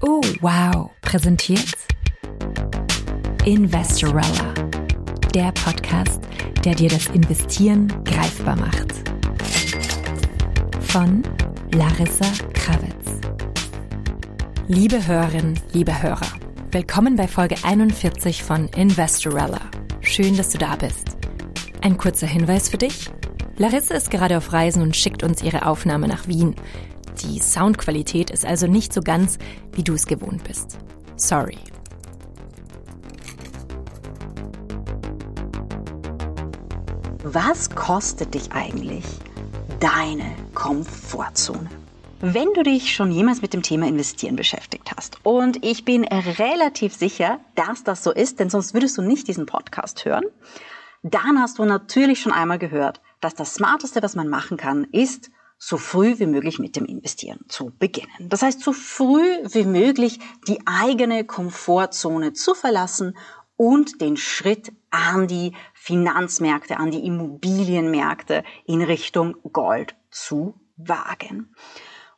Oh, wow. Präsentiert Investorella. Der Podcast, der dir das Investieren greifbar macht. Von Larissa Krawitz. Liebe Hörerinnen, liebe Hörer, willkommen bei Folge 41 von Investorella. Schön, dass du da bist. Ein kurzer Hinweis für dich. Larissa ist gerade auf Reisen und schickt uns ihre Aufnahme nach Wien. Die Soundqualität ist also nicht so ganz, wie du es gewohnt bist. Sorry. Was kostet dich eigentlich deine Komfortzone? Wenn du dich schon jemals mit dem Thema Investieren beschäftigt hast, und ich bin relativ sicher, dass das so ist, denn sonst würdest du nicht diesen Podcast hören, dann hast du natürlich schon einmal gehört, dass das Smarteste, was man machen kann, ist, so früh wie möglich mit dem Investieren zu beginnen. Das heißt, so früh wie möglich die eigene Komfortzone zu verlassen und den Schritt an die Finanzmärkte, an die Immobilienmärkte in Richtung Gold zu wagen.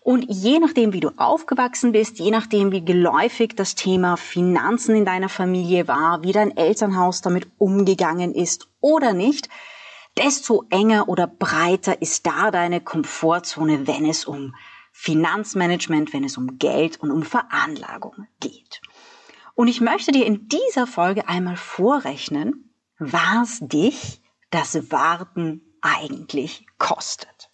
Und je nachdem, wie du aufgewachsen bist, je nachdem, wie geläufig das Thema Finanzen in deiner Familie war, wie dein Elternhaus damit umgegangen ist oder nicht, desto enger oder breiter ist da deine Komfortzone, wenn es um Finanzmanagement, wenn es um Geld und um Veranlagung geht. Und ich möchte dir in dieser Folge einmal vorrechnen, was dich das Warten eigentlich kostet.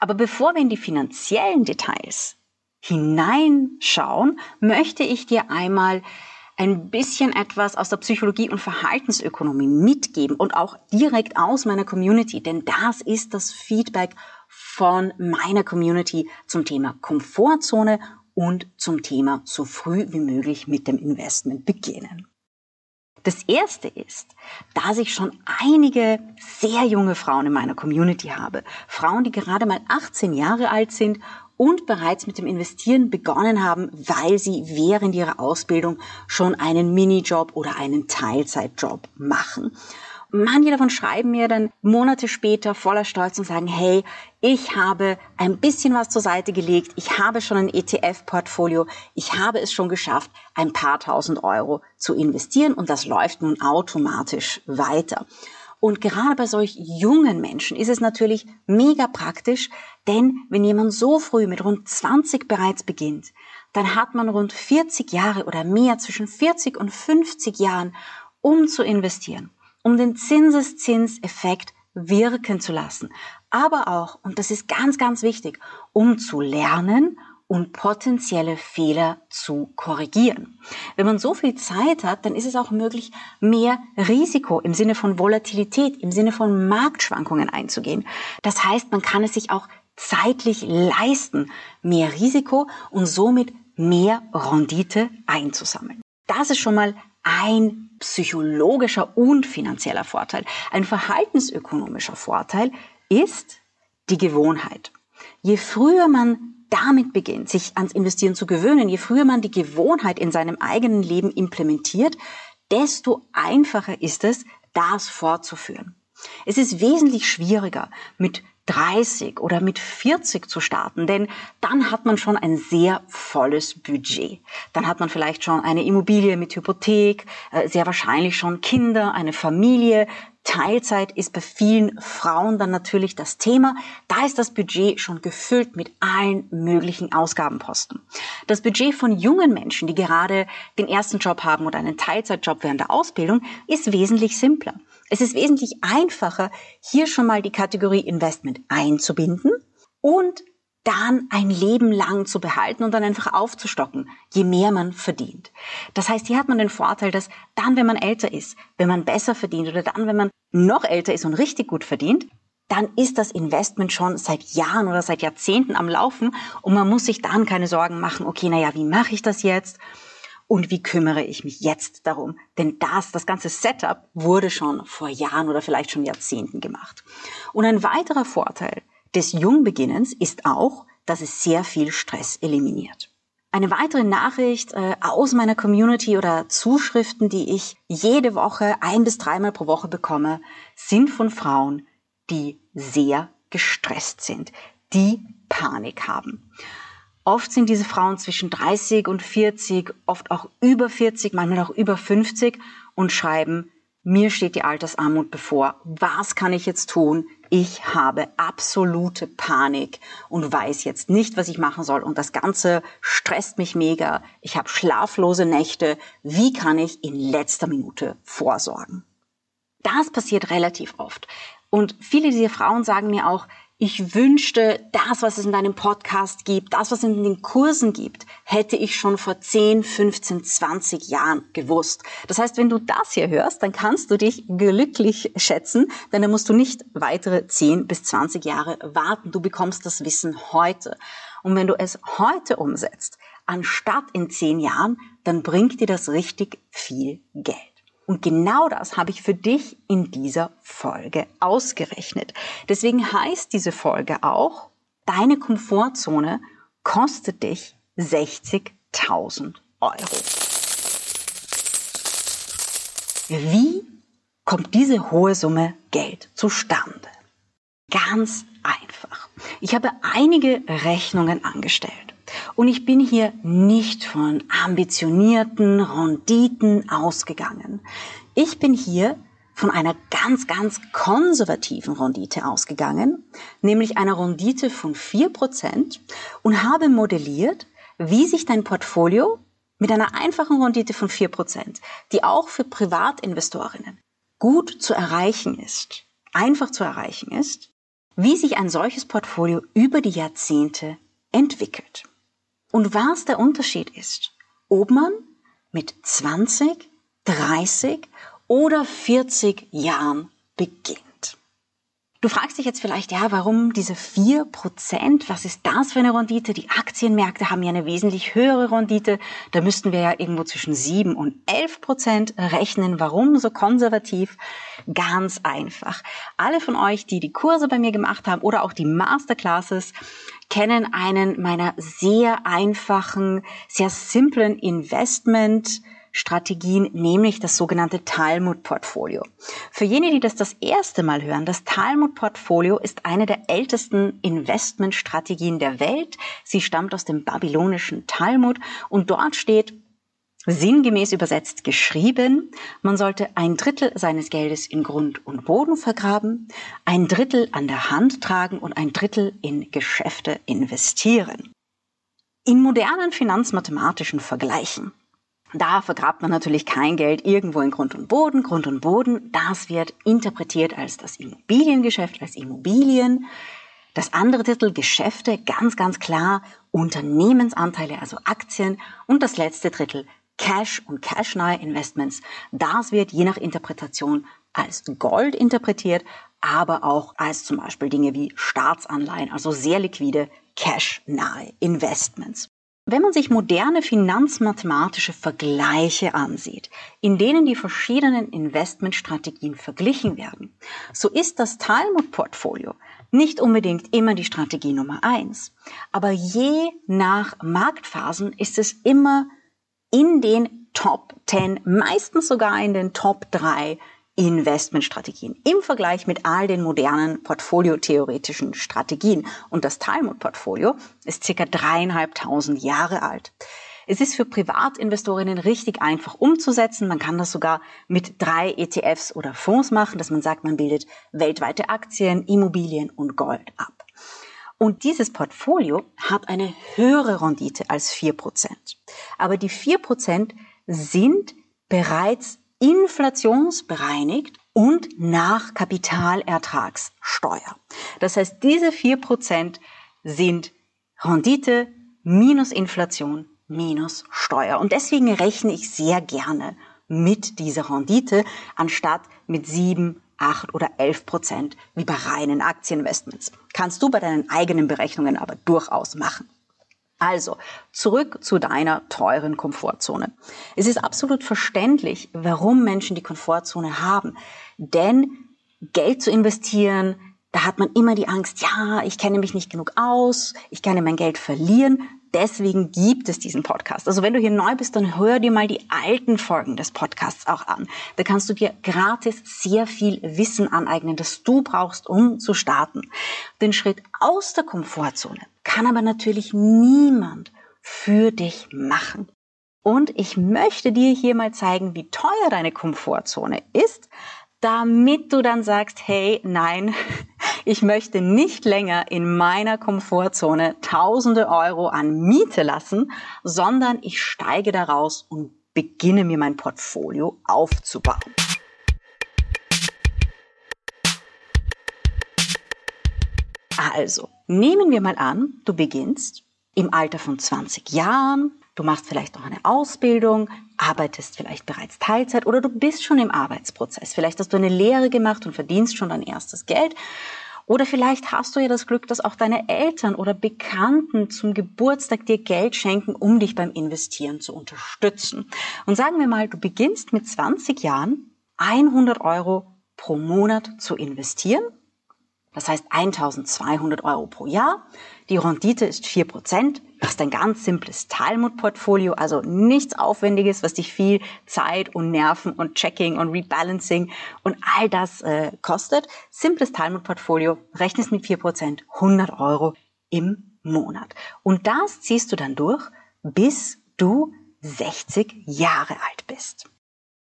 Aber bevor wir in die finanziellen Details hineinschauen, möchte ich dir einmal ein bisschen etwas aus der Psychologie und Verhaltensökonomie mitgeben und auch direkt aus meiner Community, denn das ist das Feedback von meiner Community zum Thema Komfortzone und zum Thema so früh wie möglich mit dem Investment beginnen. Das erste ist, dass ich schon einige sehr junge Frauen in meiner Community habe. Frauen, die gerade mal 18 Jahre alt sind und bereits mit dem Investieren begonnen haben, weil sie während ihrer Ausbildung schon einen Minijob oder einen Teilzeitjob machen. Manche davon schreiben mir dann Monate später voller Stolz und sagen, hey, ich habe ein bisschen was zur Seite gelegt, ich habe schon ein ETF-Portfolio, ich habe es schon geschafft, ein paar tausend Euro zu investieren und das läuft nun automatisch weiter. Und gerade bei solch jungen Menschen ist es natürlich mega praktisch, denn wenn jemand so früh mit rund 20 bereits beginnt, dann hat man rund 40 Jahre oder mehr zwischen 40 und 50 Jahren, um zu investieren, um den Zinseszinseffekt wirken zu lassen. Aber auch, und das ist ganz, ganz wichtig, um zu lernen und potenzielle Fehler zu korrigieren. Wenn man so viel Zeit hat, dann ist es auch möglich, mehr Risiko im Sinne von Volatilität, im Sinne von Marktschwankungen einzugehen. Das heißt, man kann es sich auch zeitlich leisten, mehr Risiko und somit mehr Rendite einzusammeln. Das ist schon mal ein psychologischer und finanzieller Vorteil. Ein verhaltensökonomischer Vorteil ist die Gewohnheit. Je früher man damit beginnt, sich ans Investieren zu gewöhnen, je früher man die Gewohnheit in seinem eigenen Leben implementiert, desto einfacher ist es, das fortzuführen. Es ist wesentlich schwieriger, mit 30 oder mit 40 zu starten, denn dann hat man schon ein sehr volles Budget. Dann hat man vielleicht schon eine Immobilie mit Hypothek, äh, sehr wahrscheinlich schon Kinder, eine Familie, Teilzeit ist bei vielen Frauen dann natürlich das Thema. Da ist das Budget schon gefüllt mit allen möglichen Ausgabenposten. Das Budget von jungen Menschen, die gerade den ersten Job haben oder einen Teilzeitjob während der Ausbildung, ist wesentlich simpler. Es ist wesentlich einfacher, hier schon mal die Kategorie Investment einzubinden und dann ein Leben lang zu behalten und dann einfach aufzustocken, je mehr man verdient. Das heißt, hier hat man den Vorteil, dass dann, wenn man älter ist, wenn man besser verdient oder dann, wenn man noch älter ist und richtig gut verdient, dann ist das Investment schon seit Jahren oder seit Jahrzehnten am Laufen und man muss sich dann keine Sorgen machen, okay, naja, wie mache ich das jetzt? Und wie kümmere ich mich jetzt darum? Denn das, das ganze Setup wurde schon vor Jahren oder vielleicht schon Jahrzehnten gemacht. Und ein weiterer Vorteil des Jungbeginnens ist auch, dass es sehr viel Stress eliminiert. Eine weitere Nachricht äh, aus meiner Community oder Zuschriften, die ich jede Woche ein bis dreimal pro Woche bekomme, sind von Frauen, die sehr gestresst sind, die Panik haben. Oft sind diese Frauen zwischen 30 und 40, oft auch über 40, manchmal auch über 50 und schreiben, mir steht die Altersarmut bevor. Was kann ich jetzt tun? Ich habe absolute Panik und weiß jetzt nicht, was ich machen soll. Und das Ganze stresst mich mega. Ich habe schlaflose Nächte. Wie kann ich in letzter Minute vorsorgen? Das passiert relativ oft. Und viele dieser Frauen sagen mir auch, ich wünschte, das, was es in deinem Podcast gibt, das, was es in den Kursen gibt, hätte ich schon vor 10, 15, 20 Jahren gewusst. Das heißt, wenn du das hier hörst, dann kannst du dich glücklich schätzen, denn dann musst du nicht weitere 10 bis 20 Jahre warten. Du bekommst das Wissen heute. Und wenn du es heute umsetzt, anstatt in 10 Jahren, dann bringt dir das richtig viel Geld. Und genau das habe ich für dich in dieser Folge ausgerechnet. Deswegen heißt diese Folge auch, deine Komfortzone kostet dich 60.000 Euro. Wie kommt diese hohe Summe Geld zustande? Ganz einfach. Ich habe einige Rechnungen angestellt. Und ich bin hier nicht von ambitionierten Renditen ausgegangen. Ich bin hier von einer ganz, ganz konservativen Rendite ausgegangen, nämlich einer Rendite von vier Prozent und habe modelliert, wie sich dein Portfolio mit einer einfachen Rendite von vier Prozent, die auch für Privatinvestorinnen gut zu erreichen ist, einfach zu erreichen ist, wie sich ein solches Portfolio über die Jahrzehnte entwickelt. Und was der Unterschied ist, ob man mit 20, 30 oder 40 Jahren beginnt. Du fragst dich jetzt vielleicht, ja, warum diese 4%? Was ist das für eine Rendite? Die Aktienmärkte haben ja eine wesentlich höhere Rendite. Da müssten wir ja irgendwo zwischen 7 und 11% rechnen. Warum so konservativ? Ganz einfach. Alle von euch, die die Kurse bei mir gemacht haben oder auch die Masterclasses, kennen einen meiner sehr einfachen, sehr simplen Investment Strategien, nämlich das sogenannte Talmud-Portfolio. Für jene, die das das erste Mal hören, das Talmud-Portfolio ist eine der ältesten Investmentstrategien der Welt. Sie stammt aus dem babylonischen Talmud und dort steht sinngemäß übersetzt geschrieben, man sollte ein Drittel seines Geldes in Grund und Boden vergraben, ein Drittel an der Hand tragen und ein Drittel in Geschäfte investieren. In modernen finanzmathematischen Vergleichen da vergrabt man natürlich kein Geld irgendwo in Grund und Boden. Grund und Boden, das wird interpretiert als das Immobiliengeschäft, als Immobilien. Das andere Drittel Geschäfte, ganz, ganz klar Unternehmensanteile, also Aktien. Und das letzte Drittel Cash und Cash-nahe Investments. Das wird je nach Interpretation als Gold interpretiert, aber auch als zum Beispiel Dinge wie Staatsanleihen, also sehr liquide Cash-nahe Investments. Wenn man sich moderne finanzmathematische Vergleiche ansieht, in denen die verschiedenen Investmentstrategien verglichen werden, so ist das Talmud-Portfolio nicht unbedingt immer die Strategie Nummer eins. Aber je nach Marktphasen ist es immer in den Top 10, meistens sogar in den Top 3 Investmentstrategien im Vergleich mit all den modernen portfoliotheoretischen Strategien. Und das Talmud-Portfolio ist circa dreieinhalbtausend Jahre alt. Es ist für Privatinvestorinnen richtig einfach umzusetzen. Man kann das sogar mit drei ETFs oder Fonds machen, dass man sagt, man bildet weltweite Aktien, Immobilien und Gold ab. Und dieses Portfolio hat eine höhere Rendite als vier Prozent. Aber die vier Prozent sind bereits inflationsbereinigt und nach Kapitalertragssteuer. Das heißt, diese vier Prozent sind Rendite minus Inflation minus Steuer. Und deswegen rechne ich sehr gerne mit dieser Rendite, anstatt mit sieben, acht oder elf Prozent wie bei reinen Aktieninvestments. Kannst du bei deinen eigenen Berechnungen aber durchaus machen. Also, zurück zu deiner teuren Komfortzone. Es ist absolut verständlich, warum Menschen die Komfortzone haben. Denn Geld zu investieren, da hat man immer die Angst, ja, ich kenne mich nicht genug aus, ich kann mein Geld verlieren. Deswegen gibt es diesen Podcast. Also wenn du hier neu bist, dann hör dir mal die alten Folgen des Podcasts auch an. Da kannst du dir gratis sehr viel Wissen aneignen, das du brauchst, um zu starten. Den Schritt aus der Komfortzone kann aber natürlich niemand für dich machen. Und ich möchte dir hier mal zeigen, wie teuer deine Komfortzone ist, damit du dann sagst, hey, nein, ich möchte nicht länger in meiner Komfortzone tausende Euro an Miete lassen, sondern ich steige daraus und beginne mir mein Portfolio aufzubauen. Also, nehmen wir mal an, du beginnst im Alter von 20 Jahren, du machst vielleicht noch eine Ausbildung, arbeitest vielleicht bereits Teilzeit oder du bist schon im Arbeitsprozess. Vielleicht hast du eine Lehre gemacht und verdienst schon dein erstes Geld. Oder vielleicht hast du ja das Glück, dass auch deine Eltern oder Bekannten zum Geburtstag dir Geld schenken, um dich beim Investieren zu unterstützen. Und sagen wir mal, du beginnst mit 20 Jahren 100 Euro pro Monat zu investieren das heißt 1200 Euro pro Jahr. Die Rendite ist 4%. Das ist ein ganz simples Talmud-Portfolio, also nichts Aufwendiges, was dich viel Zeit und Nerven und Checking und Rebalancing und all das äh, kostet. Simples Talmud-Portfolio, rechnest mit 4%, 100 Euro im Monat. Und das ziehst du dann durch, bis du 60 Jahre alt bist.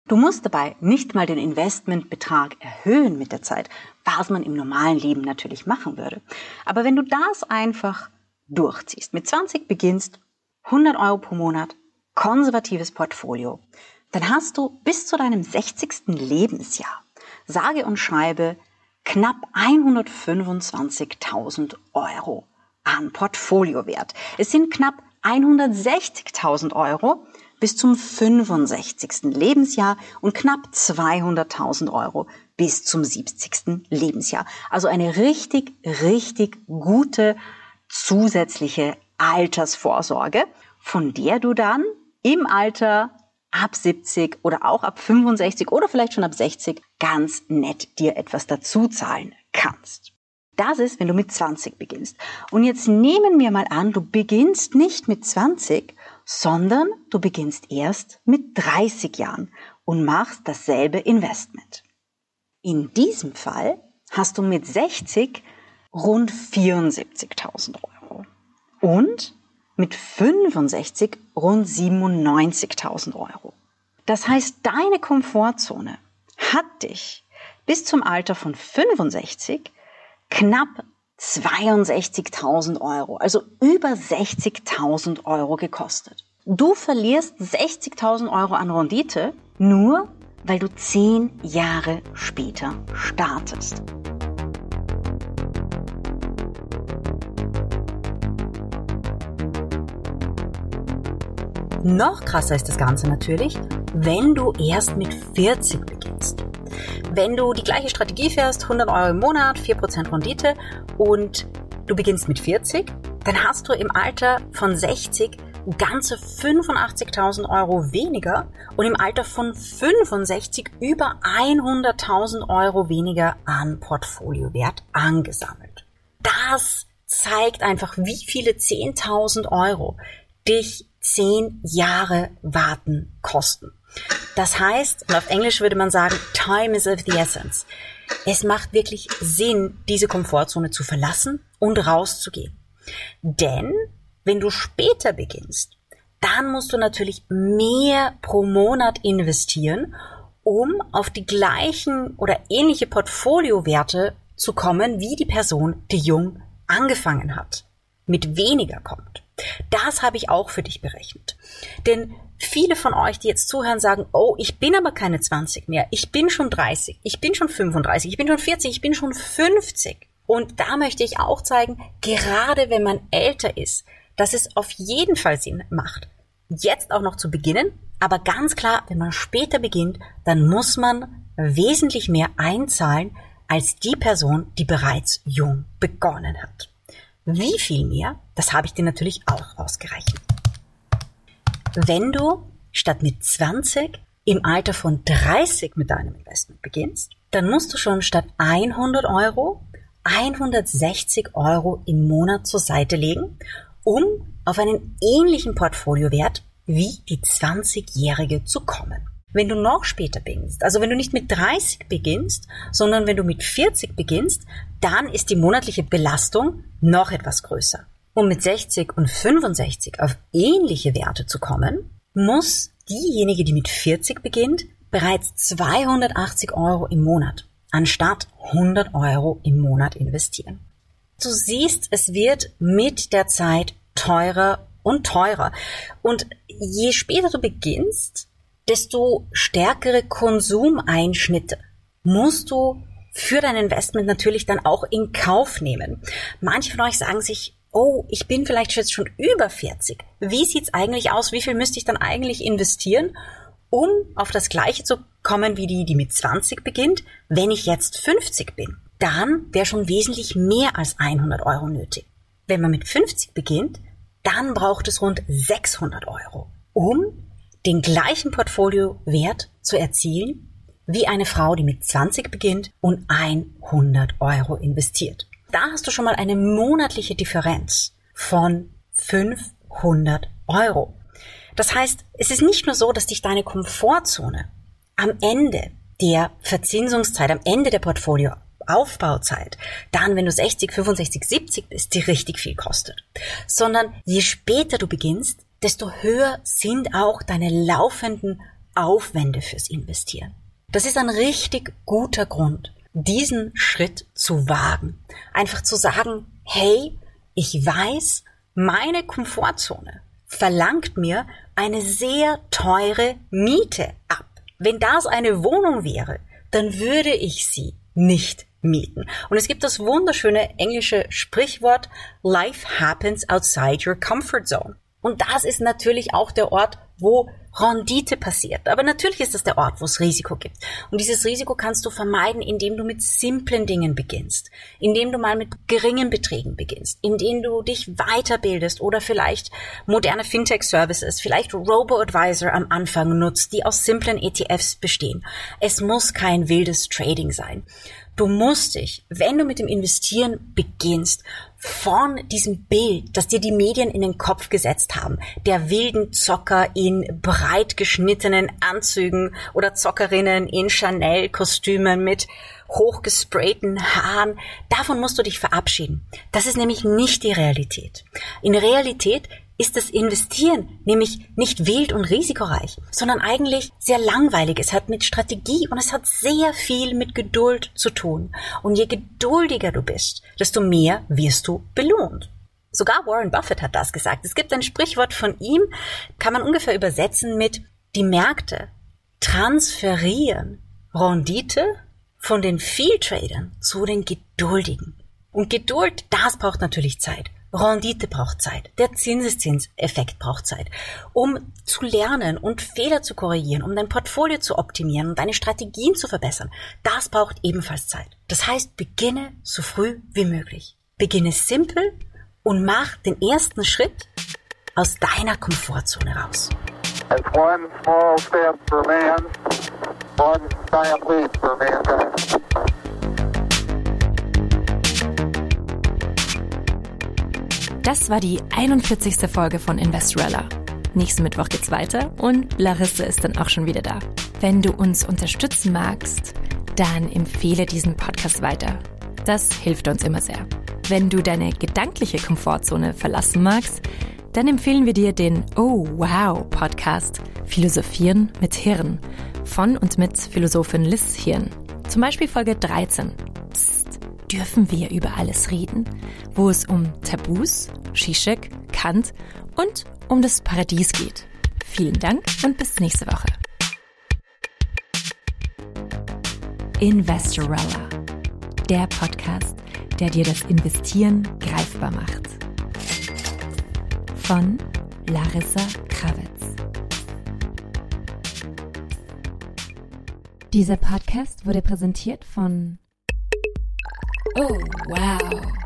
Du musst dabei nicht mal den Investmentbetrag erhöhen mit der Zeit, was man im normalen Leben natürlich machen würde. Aber wenn du das einfach durchziehst, mit 20 beginnst, 100 Euro pro Monat, konservatives Portfolio, dann hast du bis zu deinem 60. Lebensjahr, sage und schreibe, knapp 125.000 Euro an Portfoliowert. Es sind knapp 160.000 Euro, bis zum 65. Lebensjahr und knapp 200.000 Euro bis zum 70. Lebensjahr. Also eine richtig, richtig gute zusätzliche Altersvorsorge, von der du dann im Alter ab 70 oder auch ab 65 oder vielleicht schon ab 60 ganz nett dir etwas dazu zahlen kannst. Das ist, wenn du mit 20 beginnst. Und jetzt nehmen wir mal an, du beginnst nicht mit 20, sondern du beginnst erst mit 30 Jahren und machst dasselbe Investment. In diesem Fall hast du mit 60 rund 74.000 Euro und mit 65 rund 97.000 Euro. Das heißt, deine Komfortzone hat dich bis zum Alter von 65 knapp 62.000 Euro, also über 60.000 Euro gekostet. Du verlierst 60.000 Euro an Rendite nur, weil du zehn Jahre später startest. Noch krasser ist das Ganze natürlich, wenn du erst mit 40 beginnst. Wenn du die gleiche Strategie fährst, 100 Euro im Monat, 4% Rendite und du beginnst mit 40, dann hast du im Alter von 60 ganze 85.000 Euro weniger und im Alter von 65 über 100.000 Euro weniger an Portfoliowert angesammelt. Das zeigt einfach, wie viele 10.000 Euro dich 10 Jahre warten kosten. Das heißt, auf Englisch würde man sagen, time is of the essence. Es macht wirklich Sinn, diese Komfortzone zu verlassen und rauszugehen. Denn wenn du später beginnst, dann musst du natürlich mehr pro Monat investieren, um auf die gleichen oder ähnliche Portfoliowerte zu kommen, wie die Person, die jung angefangen hat, mit weniger kommt. Das habe ich auch für dich berechnet. Denn viele von euch, die jetzt zuhören, sagen, oh, ich bin aber keine 20 mehr, ich bin schon 30, ich bin schon 35, ich bin schon 40, ich bin schon 50. Und da möchte ich auch zeigen, gerade wenn man älter ist, dass es auf jeden Fall Sinn macht, jetzt auch noch zu beginnen. Aber ganz klar, wenn man später beginnt, dann muss man wesentlich mehr einzahlen als die Person, die bereits jung begonnen hat. Wie viel mehr, das habe ich dir natürlich auch ausgerechnet. Wenn du statt mit 20 im Alter von 30 mit deinem Investment beginnst, dann musst du schon statt 100 Euro 160 Euro im Monat zur Seite legen, um auf einen ähnlichen Portfoliowert wie die 20-Jährige zu kommen. Wenn du noch später beginnst, also wenn du nicht mit 30 beginnst, sondern wenn du mit 40 beginnst, dann ist die monatliche Belastung noch etwas größer. Um mit 60 und 65 auf ähnliche Werte zu kommen, muss diejenige, die mit 40 beginnt, bereits 280 Euro im Monat anstatt 100 Euro im Monat investieren. Du siehst, es wird mit der Zeit teurer und teurer. Und je später du beginnst, desto stärkere Konsumeinschnitte musst du für dein Investment natürlich dann auch in Kauf nehmen. Manche von euch sagen sich, oh, ich bin vielleicht jetzt schon über 40. Wie sieht's eigentlich aus? Wie viel müsste ich dann eigentlich investieren, um auf das Gleiche zu kommen wie die, die mit 20 beginnt, wenn ich jetzt 50 bin? Dann wäre schon wesentlich mehr als 100 Euro nötig. Wenn man mit 50 beginnt, dann braucht es rund 600 Euro, um den gleichen Portfoliowert zu erzielen wie eine Frau, die mit 20 beginnt und 100 Euro investiert. Da hast du schon mal eine monatliche Differenz von 500 Euro. Das heißt, es ist nicht nur so, dass dich deine Komfortzone am Ende der Verzinsungszeit, am Ende der Portfolio Aufbauzeit, dann, wenn du 60, 65, 70 bist, die richtig viel kostet. Sondern je später du beginnst, desto höher sind auch deine laufenden Aufwände fürs Investieren. Das ist ein richtig guter Grund, diesen Schritt zu wagen. Einfach zu sagen, hey, ich weiß, meine Komfortzone verlangt mir eine sehr teure Miete ab. Wenn das eine Wohnung wäre, dann würde ich sie nicht mieten. Und es gibt das wunderschöne englische Sprichwort Life happens outside your comfort zone. Und das ist natürlich auch der Ort, wo Rendite passiert. Aber natürlich ist das der Ort, wo es Risiko gibt. Und dieses Risiko kannst du vermeiden, indem du mit simplen Dingen beginnst, indem du mal mit geringen Beträgen beginnst, indem du dich weiterbildest oder vielleicht moderne Fintech-Services, vielleicht Robo-Advisor am Anfang nutzt, die aus simplen ETFs bestehen. Es muss kein wildes Trading sein. Du musst dich, wenn du mit dem Investieren beginnst, von diesem Bild, das dir die Medien in den Kopf gesetzt haben, der wilden Zocker in breit geschnittenen Anzügen oder Zockerinnen in Chanel-Kostümen mit hochgesprayten Haaren, davon musst du dich verabschieden. Das ist nämlich nicht die Realität. In Realität ist das Investieren nämlich nicht wild und risikoreich, sondern eigentlich sehr langweilig. Es hat mit Strategie und es hat sehr viel mit Geduld zu tun. Und je geduldiger du bist, desto mehr wirst du belohnt. Sogar Warren Buffett hat das gesagt. Es gibt ein Sprichwort von ihm, kann man ungefähr übersetzen mit die Märkte transferieren Rendite von den Vieltradern zu den Geduldigen. Und Geduld, das braucht natürlich Zeit. Rendite braucht Zeit. Der Zinseszinseffekt braucht Zeit. Um zu lernen und Fehler zu korrigieren, um dein Portfolio zu optimieren und deine Strategien zu verbessern, das braucht ebenfalls Zeit. Das heißt, beginne so früh wie möglich. Beginne simpel und mach den ersten Schritt aus deiner Komfortzone raus. one small step for man, one giant leap for mankind. Das war die 41. Folge von Investorella. Nächsten Mittwoch geht's weiter und Larissa ist dann auch schon wieder da. Wenn du uns unterstützen magst, dann empfehle diesen Podcast weiter. Das hilft uns immer sehr. Wenn du deine gedankliche Komfortzone verlassen magst, dann empfehlen wir dir den Oh Wow Podcast Philosophieren mit Hirn von und mit Philosophin Liz Hirn. Zum Beispiel Folge 13 dürfen wir über alles reden, wo es um Tabus, Shishak, Kant und um das Paradies geht. Vielen Dank und bis nächste Woche. Investorella, der Podcast, der dir das Investieren greifbar macht. Von Larissa Krawitz. Dieser Podcast wurde präsentiert von Oh, wow.